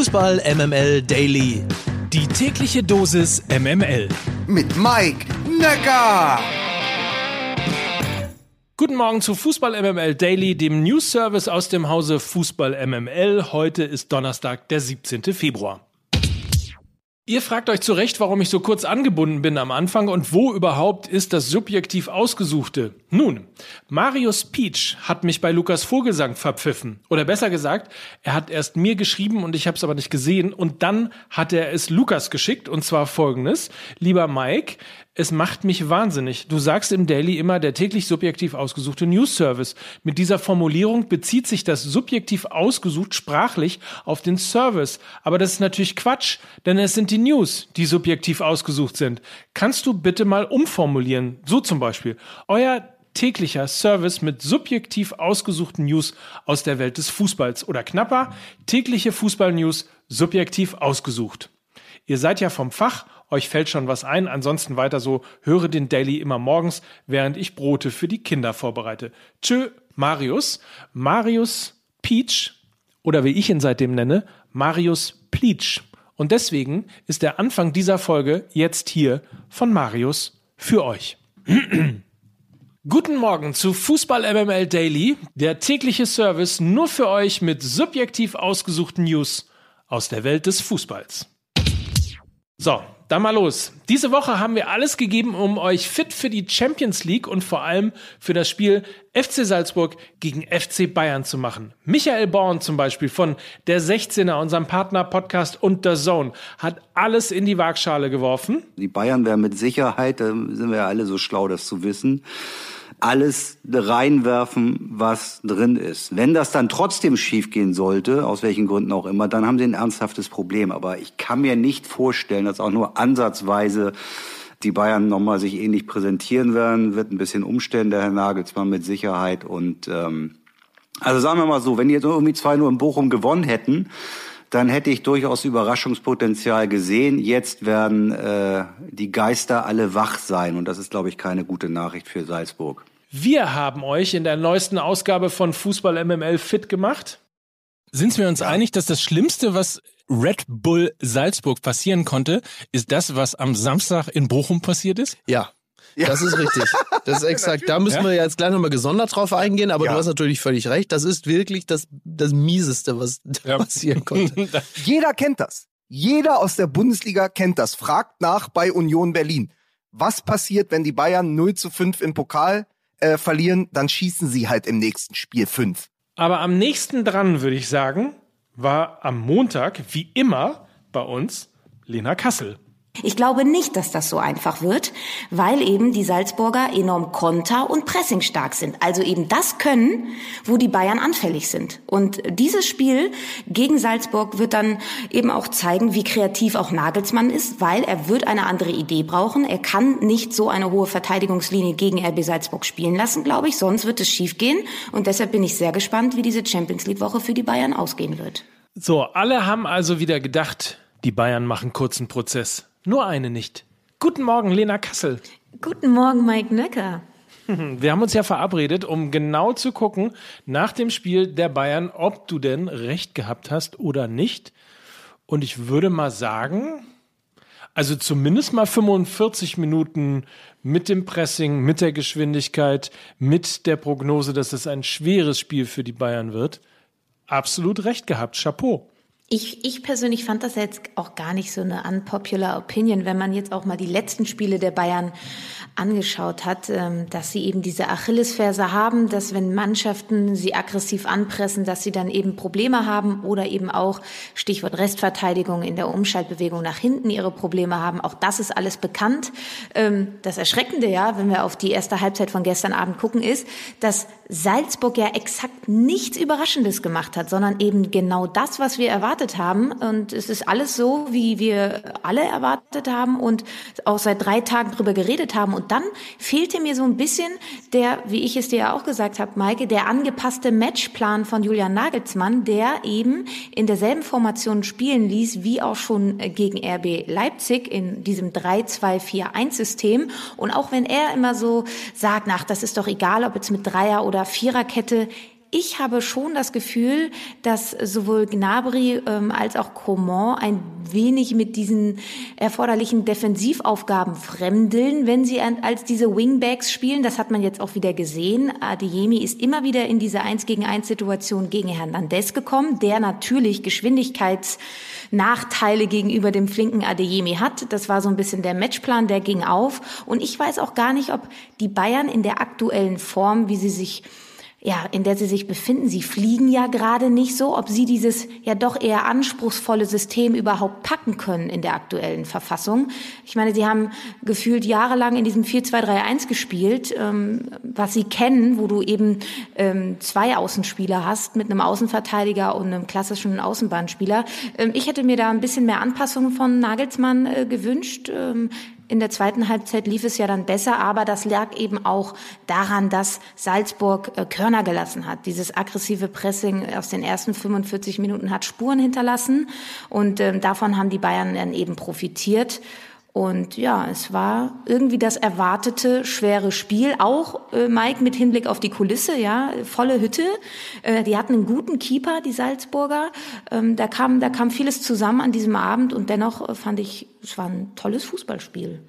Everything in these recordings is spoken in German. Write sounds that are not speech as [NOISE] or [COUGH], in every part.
Fußball MML Daily. Die tägliche Dosis MML. Mit Mike Necker. Guten Morgen zu Fußball MML Daily, dem News Service aus dem Hause Fußball MML. Heute ist Donnerstag, der 17. Februar. Ihr fragt euch zu Recht, warum ich so kurz angebunden bin am Anfang und wo überhaupt ist das subjektiv Ausgesuchte? Nun, Marius Peach hat mich bei Lukas Vogelsang verpfiffen. Oder besser gesagt, er hat erst mir geschrieben und ich habe es aber nicht gesehen und dann hat er es Lukas geschickt und zwar folgendes. Lieber Mike, es macht mich wahnsinnig. Du sagst im Daily immer der täglich subjektiv ausgesuchte News Service. Mit dieser Formulierung bezieht sich das subjektiv ausgesucht sprachlich auf den Service. Aber das ist natürlich Quatsch, denn es sind die News, die subjektiv ausgesucht sind. Kannst du bitte mal umformulieren? So zum Beispiel. Euer täglicher Service mit subjektiv ausgesuchten News aus der Welt des Fußballs oder knapper tägliche Fußball-News subjektiv ausgesucht. Ihr seid ja vom Fach, euch fällt schon was ein, ansonsten weiter so, höre den Daily immer morgens, während ich Brote für die Kinder vorbereite. Tschö, Marius. Marius Peach, oder wie ich ihn seitdem nenne, Marius Pleach. Und deswegen ist der Anfang dieser Folge jetzt hier von Marius für euch. [CLEARS THROAT] Guten Morgen zu Fußball MML Daily, der tägliche Service nur für euch mit subjektiv ausgesuchten News aus der Welt des Fußballs. So, dann mal los. Diese Woche haben wir alles gegeben, um euch fit für die Champions League und vor allem für das Spiel FC Salzburg gegen FC Bayern zu machen. Michael Born zum Beispiel von der 16er, unserem Partner-Podcast und der Zone, hat alles in die Waagschale geworfen. Die Bayern wären mit Sicherheit, da sind wir ja alle so schlau, das zu wissen, alles reinwerfen, was drin ist. Wenn das dann trotzdem schiefgehen sollte, aus welchen Gründen auch immer, dann haben sie ein ernsthaftes Problem. Aber ich kann mir nicht vorstellen, dass auch nur ansatzweise die Bayern nochmal sich ähnlich präsentieren werden. Wird ein bisschen umstellen, der Herr Nagelsmann mit Sicherheit. Und ähm, also sagen wir mal so, wenn die jetzt irgendwie zwei nur in Bochum gewonnen hätten, dann hätte ich durchaus Überraschungspotenzial gesehen. Jetzt werden äh, die Geister alle wach sein und das ist, glaube ich, keine gute Nachricht für Salzburg. Wir haben euch in der neuesten Ausgabe von Fußball MML fit gemacht. Sind wir uns einig, dass das Schlimmste, was Red Bull Salzburg passieren konnte, ist das, was am Samstag in Bochum passiert ist? Ja. Ja. Das ist richtig. Das ist [LAUGHS] exakt. Da müssen wir jetzt gleich nochmal gesondert drauf eingehen, aber ja. du hast natürlich völlig recht. Das ist wirklich das, das Mieseste, was [LAUGHS] ja. passieren konnte. [LAUGHS] Jeder kennt das. Jeder aus der Bundesliga kennt das. Fragt nach bei Union Berlin. Was passiert, wenn die Bayern 0 zu 5 im Pokal äh, verlieren, dann schießen sie halt im nächsten Spiel fünf. Aber am nächsten dran, würde ich sagen, war am Montag, wie immer, bei uns Lena Kassel. Ich glaube nicht, dass das so einfach wird, weil eben die Salzburger enorm konter- und pressingstark sind. Also eben das können, wo die Bayern anfällig sind. Und dieses Spiel gegen Salzburg wird dann eben auch zeigen, wie kreativ auch Nagelsmann ist, weil er wird eine andere Idee brauchen. Er kann nicht so eine hohe Verteidigungslinie gegen RB Salzburg spielen lassen, glaube ich, sonst wird es schiefgehen. Und deshalb bin ich sehr gespannt, wie diese Champions League Woche für die Bayern ausgehen wird. So, alle haben also wieder gedacht, die Bayern machen kurzen Prozess. Nur eine nicht. Guten Morgen, Lena Kassel. Guten Morgen, Mike Nöcker. Wir haben uns ja verabredet, um genau zu gucken nach dem Spiel der Bayern, ob du denn recht gehabt hast oder nicht. Und ich würde mal sagen, also zumindest mal 45 Minuten mit dem Pressing, mit der Geschwindigkeit, mit der Prognose, dass es ein schweres Spiel für die Bayern wird. Absolut recht gehabt. Chapeau. Ich, ich persönlich fand das jetzt auch gar nicht so eine unpopular Opinion, wenn man jetzt auch mal die letzten Spiele der Bayern angeschaut hat, ähm, dass sie eben diese Achillesferse haben, dass wenn Mannschaften sie aggressiv anpressen, dass sie dann eben Probleme haben oder eben auch Stichwort Restverteidigung in der Umschaltbewegung nach hinten ihre Probleme haben. Auch das ist alles bekannt. Ähm, das Erschreckende ja, wenn wir auf die erste Halbzeit von gestern Abend gucken, ist, dass Salzburg ja exakt nichts Überraschendes gemacht hat, sondern eben genau das, was wir erwartet haben. Und es ist alles so, wie wir alle erwartet haben und auch seit drei Tagen drüber geredet haben. Und dann fehlte mir so ein bisschen der, wie ich es dir ja auch gesagt habe, Maike, der angepasste Matchplan von Julian Nagelsmann, der eben in derselben Formation spielen ließ, wie auch schon gegen RB Leipzig in diesem 3-2-4-1-System. Und auch wenn er immer so sagt, nach, das ist doch egal, ob jetzt mit Dreier- oder Viererkette, ich habe schon das Gefühl, dass sowohl Gnabry ähm, als auch Coman ein wenig mit diesen erforderlichen Defensivaufgaben fremdeln, wenn sie als diese Wingbacks spielen. Das hat man jetzt auch wieder gesehen. Adeyemi ist immer wieder in diese 1 gegen 1 Situation gegen Hernandez gekommen, der natürlich Geschwindigkeitsnachteile gegenüber dem flinken Adeyemi hat. Das war so ein bisschen der Matchplan, der ging auf. Und ich weiß auch gar nicht, ob die Bayern in der aktuellen Form, wie sie sich ja, in der sie sich befinden. Sie fliegen ja gerade nicht so, ob sie dieses ja doch eher anspruchsvolle System überhaupt packen können in der aktuellen Verfassung. Ich meine, sie haben gefühlt jahrelang in diesem 4-2-3-1 gespielt, ähm, was sie kennen, wo du eben ähm, zwei Außenspieler hast mit einem Außenverteidiger und einem klassischen Außenbahnspieler. Ähm, ich hätte mir da ein bisschen mehr Anpassung von Nagelsmann äh, gewünscht. In der zweiten Halbzeit lief es ja dann besser, aber das lag eben auch daran, dass Salzburg äh, Körner gelassen hat. Dieses aggressive Pressing aus den ersten 45 Minuten hat Spuren hinterlassen und ähm, davon haben die Bayern dann eben profitiert. Und ja, es war irgendwie das erwartete schwere Spiel. Auch äh, Mike mit Hinblick auf die Kulisse, ja, volle Hütte. Äh, die hatten einen guten Keeper, die Salzburger. Ähm, da kam, da kam vieles zusammen an diesem Abend und dennoch äh, fand ich, es war ein tolles Fußballspiel.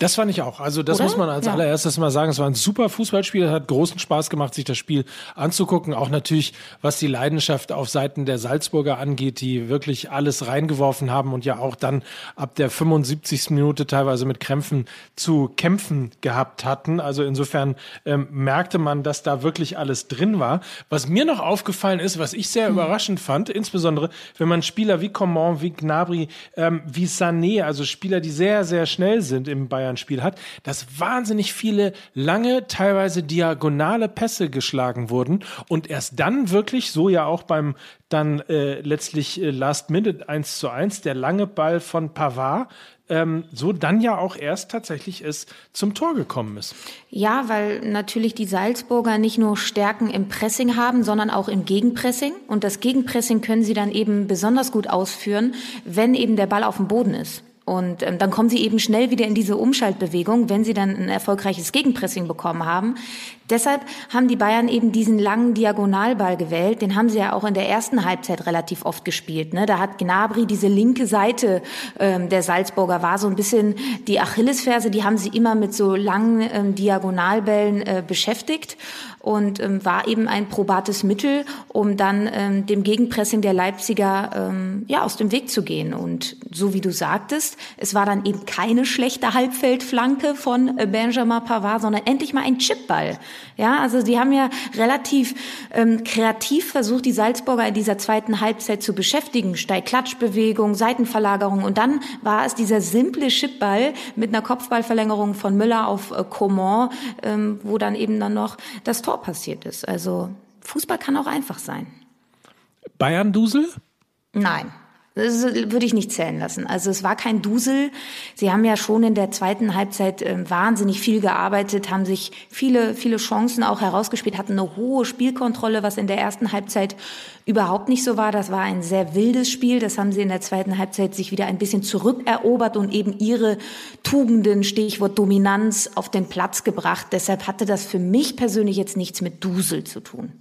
Das fand ich auch. Also das Oder? muss man als ja. allererstes mal sagen. Es war ein super Fußballspiel. Es hat großen Spaß gemacht, sich das Spiel anzugucken. Auch natürlich, was die Leidenschaft auf Seiten der Salzburger angeht, die wirklich alles reingeworfen haben und ja auch dann ab der 75. Minute teilweise mit Krämpfen zu kämpfen gehabt hatten. Also insofern ähm, merkte man, dass da wirklich alles drin war. Was mir noch aufgefallen ist, was ich sehr mhm. überraschend fand, insbesondere wenn man Spieler wie Coman, wie Gnabry, ähm, wie Sané, also Spieler, die sehr, sehr schnell sind im Bayern Bayern-Spiel hat, dass wahnsinnig viele lange, teilweise diagonale Pässe geschlagen wurden und erst dann wirklich, so ja auch beim dann äh, letztlich äh, Last Minute 1 zu 1, der lange Ball von Pavard, ähm, so dann ja auch erst tatsächlich es zum Tor gekommen ist. Ja, weil natürlich die Salzburger nicht nur Stärken im Pressing haben, sondern auch im Gegenpressing. Und das Gegenpressing können sie dann eben besonders gut ausführen, wenn eben der Ball auf dem Boden ist. Und ähm, dann kommen sie eben schnell wieder in diese Umschaltbewegung, wenn sie dann ein erfolgreiches Gegenpressing bekommen haben. Deshalb haben die Bayern eben diesen langen Diagonalball gewählt. Den haben sie ja auch in der ersten Halbzeit relativ oft gespielt. Ne? Da hat Gnabry diese linke Seite ähm, der Salzburger war so ein bisschen die Achillesferse. Die haben sie immer mit so langen ähm, Diagonalbällen äh, beschäftigt und ähm, war eben ein probates Mittel, um dann ähm, dem Gegenpressing der Leipziger ähm, ja aus dem Weg zu gehen. Und so wie du sagtest, es war dann eben keine schlechte Halbfeldflanke von äh, Benjamin Pavard, sondern endlich mal ein Chipball. Ja, also die haben ja relativ ähm, kreativ versucht, die Salzburger in dieser zweiten Halbzeit zu beschäftigen. Steigklatschbewegung, Seitenverlagerung und dann war es dieser simple Chipball mit einer Kopfballverlängerung von Müller auf äh, Coman, ähm, wo dann eben dann noch das Tor passiert ist. Also Fußball kann auch einfach sein. Bayern-Dusel? Nein. Das würde ich nicht zählen lassen. Also es war kein Dusel. Sie haben ja schon in der zweiten Halbzeit äh, wahnsinnig viel gearbeitet, haben sich viele, viele Chancen auch herausgespielt, hatten eine hohe Spielkontrolle, was in der ersten Halbzeit überhaupt nicht so war. Das war ein sehr wildes Spiel. Das haben sie in der zweiten Halbzeit sich wieder ein bisschen zurückerobert und eben ihre Tugenden, Stichwort Dominanz, auf den Platz gebracht. Deshalb hatte das für mich persönlich jetzt nichts mit Dusel zu tun.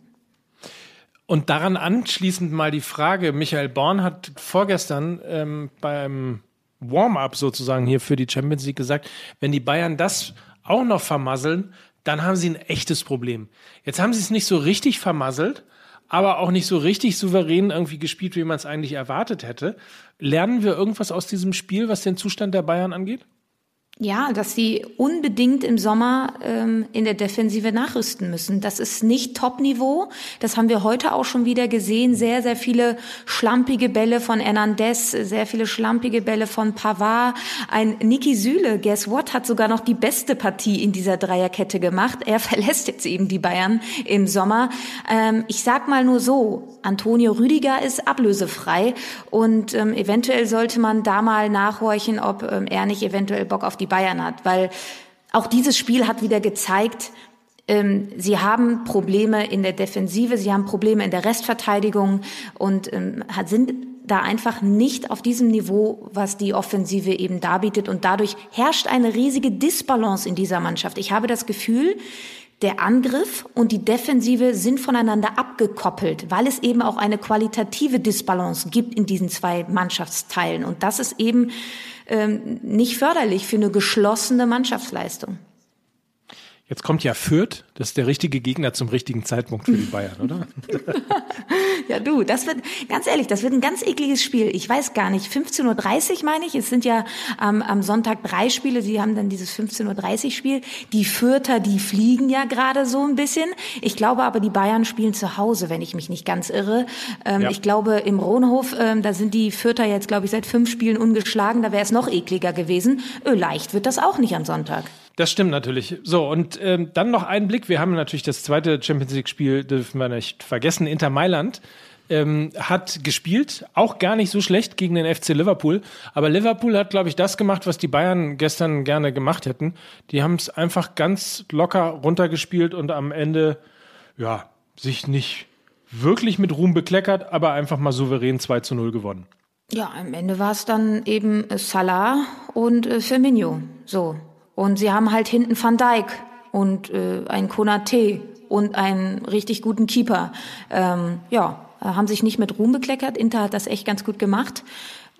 Und daran anschließend mal die Frage, Michael Born hat vorgestern ähm, beim Warm-up sozusagen hier für die Champions League gesagt, wenn die Bayern das auch noch vermasseln, dann haben sie ein echtes Problem. Jetzt haben sie es nicht so richtig vermasselt, aber auch nicht so richtig souverän irgendwie gespielt, wie man es eigentlich erwartet hätte. Lernen wir irgendwas aus diesem Spiel, was den Zustand der Bayern angeht? Ja, dass sie unbedingt im Sommer ähm, in der Defensive nachrüsten müssen. Das ist nicht Top-Niveau. Das haben wir heute auch schon wieder gesehen. Sehr, sehr viele schlampige Bälle von Hernandez, sehr viele schlampige Bälle von Pavard. Ein Niki Süle, guess what, hat sogar noch die beste Partie in dieser Dreierkette gemacht. Er [LAUGHS] verlässt jetzt eben die Bayern im Sommer. Ähm, ich sag mal nur so, Antonio Rüdiger ist ablösefrei und ähm, eventuell sollte man da mal nachhorchen, ob ähm, er nicht eventuell Bock auf die Bayern hat, weil auch dieses Spiel hat wieder gezeigt, ähm, sie haben Probleme in der Defensive, sie haben Probleme in der Restverteidigung und ähm, sind da einfach nicht auf diesem Niveau, was die Offensive eben darbietet. Und dadurch herrscht eine riesige Disbalance in dieser Mannschaft. Ich habe das Gefühl, Der Angriff und die Defensive sind voneinander abgekoppelt, weil es eben auch eine qualitative Disbalance gibt in diesen zwei Mannschaftsteilen. Und das ist eben ähm, nicht förderlich für eine geschlossene Mannschaftsleistung. Jetzt kommt ja Fürth, das ist der richtige Gegner zum richtigen Zeitpunkt für die Bayern, oder? [LAUGHS] ja, du, das wird, ganz ehrlich, das wird ein ganz ekliges Spiel. Ich weiß gar nicht, 15.30 Uhr meine ich, es sind ja ähm, am Sonntag drei Spiele, sie haben dann dieses 15.30 Uhr Spiel. Die Fürther, die fliegen ja gerade so ein bisschen. Ich glaube aber, die Bayern spielen zu Hause, wenn ich mich nicht ganz irre. Ähm, ja. Ich glaube, im Rohnhof, ähm, da sind die Fürther jetzt, glaube ich, seit fünf Spielen ungeschlagen, da wäre es noch ekliger gewesen. Ö, leicht wird das auch nicht am Sonntag. Das stimmt natürlich. So, und ähm, dann noch ein Blick. Wir haben natürlich das zweite Champions League-Spiel, dürfen wir nicht vergessen. Inter Mailand ähm, hat gespielt, auch gar nicht so schlecht gegen den FC Liverpool. Aber Liverpool hat, glaube ich, das gemacht, was die Bayern gestern gerne gemacht hätten. Die haben es einfach ganz locker runtergespielt und am Ende, ja, sich nicht wirklich mit Ruhm bekleckert, aber einfach mal souverän 2 zu 0 gewonnen. Ja, am Ende war es dann eben Salah und äh, Firmino. So, und sie haben halt hinten Van Dijk und äh, einen Konate und einen richtig guten Keeper. Ähm, ja, haben sich nicht mit Ruhm bekleckert. Inter hat das echt ganz gut gemacht.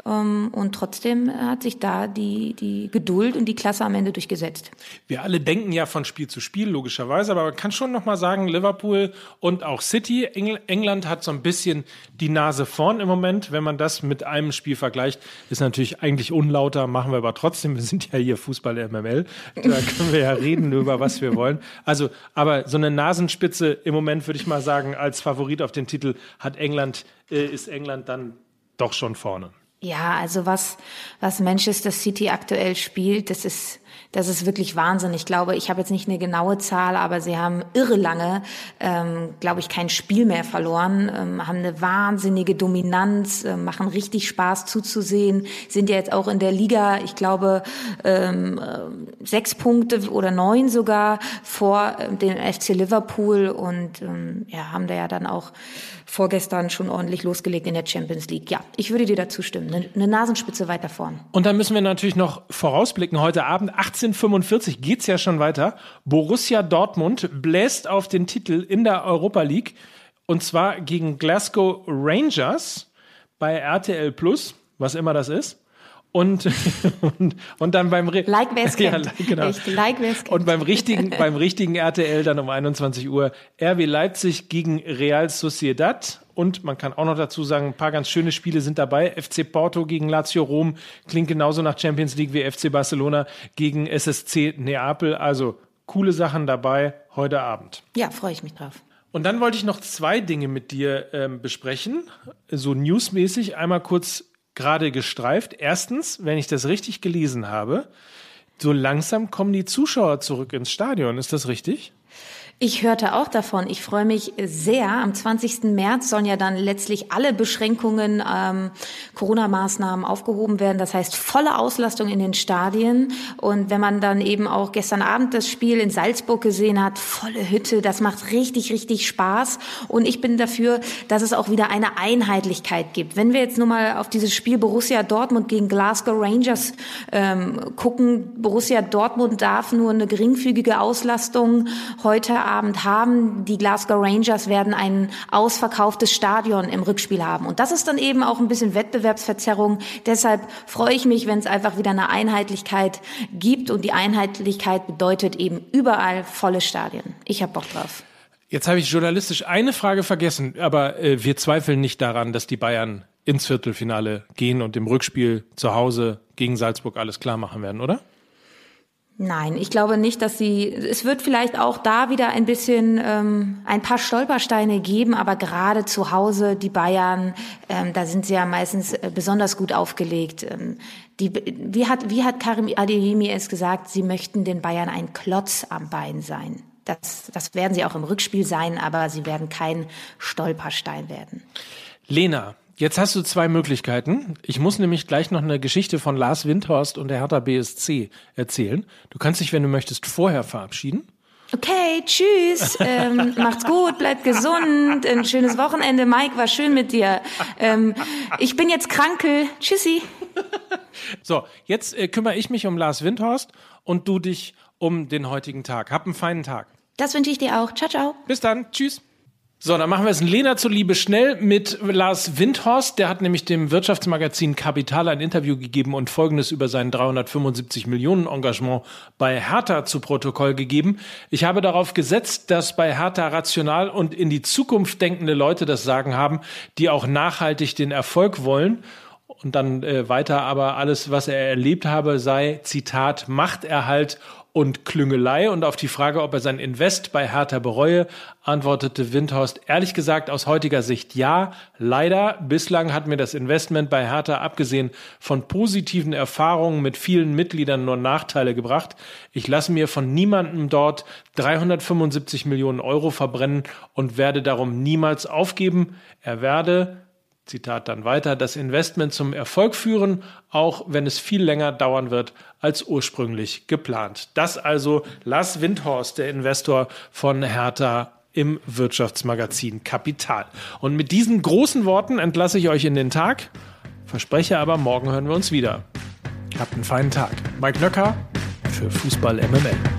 Ähm, und trotzdem hat sich da die, die Geduld und die Klasse am Ende durchgesetzt. Wir alle denken ja von Spiel zu Spiel, logischerweise, aber man kann schon nochmal sagen, Liverpool und auch City, England hat so ein bisschen die Nase vorn im Moment. Wenn man das mit einem Spiel vergleicht, ist natürlich eigentlich unlauter, machen wir aber trotzdem. Wir sind ja hier Fußball MML. Da [LAUGHS] können wir ja reden über was wir wollen. Also, aber so eine Nasenspitze im Moment würde ich mal sagen, als Favorit auf den Titel hat England, äh, ist England dann doch schon vorne. Ja, also was, was Manchester City aktuell spielt, das ist, das ist wirklich Wahnsinn. Ich glaube, ich habe jetzt nicht eine genaue Zahl, aber sie haben irre lange, ähm, glaube ich, kein Spiel mehr verloren, ähm, haben eine wahnsinnige Dominanz, äh, machen richtig Spaß zuzusehen, sind ja jetzt auch in der Liga, ich glaube, ähm, äh, sechs Punkte oder neun sogar vor äh, dem FC Liverpool und ähm, ja, haben da ja dann auch vorgestern schon ordentlich losgelegt in der Champions League. Ja, ich würde dir dazu stimmen. Eine, eine Nasenspitze weiter vorn. Und dann müssen wir natürlich noch vorausblicken. Heute Abend 1845 geht's ja schon weiter. Borussia Dortmund bläst auf den Titel in der Europa League. Und zwar gegen Glasgow Rangers bei RTL Plus, was immer das ist. Und, [LAUGHS] und, und dann beim Re like wer es [LAUGHS] ja, genau. Echt, like wer es Und beim richtigen beim richtigen RTL dann um 21 Uhr RW Leipzig gegen Real Sociedad und man kann auch noch dazu sagen, ein paar ganz schöne Spiele sind dabei. FC Porto gegen Lazio Rom klingt genauso nach Champions League wie FC Barcelona gegen SSC Neapel, also coole Sachen dabei heute Abend. Ja, freue ich mich drauf. Und dann wollte ich noch zwei Dinge mit dir ähm, besprechen, so newsmäßig. Einmal kurz gerade gestreift. Erstens, wenn ich das richtig gelesen habe, so langsam kommen die Zuschauer zurück ins Stadion. Ist das richtig? Ich hörte auch davon. Ich freue mich sehr. Am 20. März sollen ja dann letztlich alle Beschränkungen, ähm, Corona-Maßnahmen aufgehoben werden. Das heißt volle Auslastung in den Stadien. Und wenn man dann eben auch gestern Abend das Spiel in Salzburg gesehen hat, volle Hütte, das macht richtig, richtig Spaß. Und ich bin dafür, dass es auch wieder eine Einheitlichkeit gibt. Wenn wir jetzt nur mal auf dieses Spiel Borussia Dortmund gegen Glasgow Rangers ähm, gucken, Borussia Dortmund darf nur eine geringfügige Auslastung heute Abend haben. Die Glasgow Rangers werden ein ausverkauftes Stadion im Rückspiel haben. Und das ist dann eben auch ein bisschen Wettbewerbsverzerrung. Deshalb freue ich mich, wenn es einfach wieder eine Einheitlichkeit gibt. Und die Einheitlichkeit bedeutet eben überall volle Stadien. Ich habe Bock drauf. Jetzt habe ich journalistisch eine Frage vergessen, aber äh, wir zweifeln nicht daran, dass die Bayern ins Viertelfinale gehen und im Rückspiel zu Hause gegen Salzburg alles klar machen werden, oder? Nein, ich glaube nicht, dass sie. Es wird vielleicht auch da wieder ein bisschen ähm, ein paar Stolpersteine geben, aber gerade zu Hause die Bayern, ähm, da sind sie ja meistens äh, besonders gut aufgelegt. Ähm, die, wie hat wie hat Karim Adeyemi es gesagt? Sie möchten den Bayern ein Klotz am Bein sein. Das, das werden sie auch im Rückspiel sein, aber sie werden kein Stolperstein werden. Lena, Jetzt hast du zwei Möglichkeiten. Ich muss nämlich gleich noch eine Geschichte von Lars Windhorst und der Hertha BSC erzählen. Du kannst dich, wenn du möchtest, vorher verabschieden. Okay, tschüss. [LAUGHS] Ähm, macht's gut, bleibt gesund. Ein schönes Wochenende. Mike, war schön mit dir. Ähm, ich bin jetzt kranke. Tschüssi. [LAUGHS] So, jetzt äh, kümmere ich mich um Lars Windhorst und du dich um den heutigen Tag. Hab einen feinen Tag. Das wünsche ich dir auch. Ciao, ciao. Bis dann. Tschüss. So, dann machen wir es Lena zuliebe schnell mit Lars Windhorst. Der hat nämlich dem Wirtschaftsmagazin Kapital ein Interview gegeben und Folgendes über sein 375 Millionen Engagement bei Hertha zu Protokoll gegeben. Ich habe darauf gesetzt, dass bei Hertha rational und in die Zukunft denkende Leute das Sagen haben, die auch nachhaltig den Erfolg wollen. Und dann äh, weiter, aber alles, was er erlebt habe, sei, Zitat, Machterhalt und Klüngelei. Und auf die Frage, ob er sein Invest bei Hertha bereue, antwortete Windhorst ehrlich gesagt aus heutiger Sicht ja. Leider, bislang hat mir das Investment bei Hertha abgesehen von positiven Erfahrungen mit vielen Mitgliedern nur Nachteile gebracht. Ich lasse mir von niemandem dort 375 Millionen Euro verbrennen und werde darum niemals aufgeben. Er werde Zitat dann weiter, das Investment zum Erfolg führen, auch wenn es viel länger dauern wird als ursprünglich geplant. Das also Lars Windhorst, der Investor von Hertha im Wirtschaftsmagazin Kapital. Und mit diesen großen Worten entlasse ich euch in den Tag, verspreche aber, morgen hören wir uns wieder. Habt einen feinen Tag. Mike Nöcker für Fußball MML.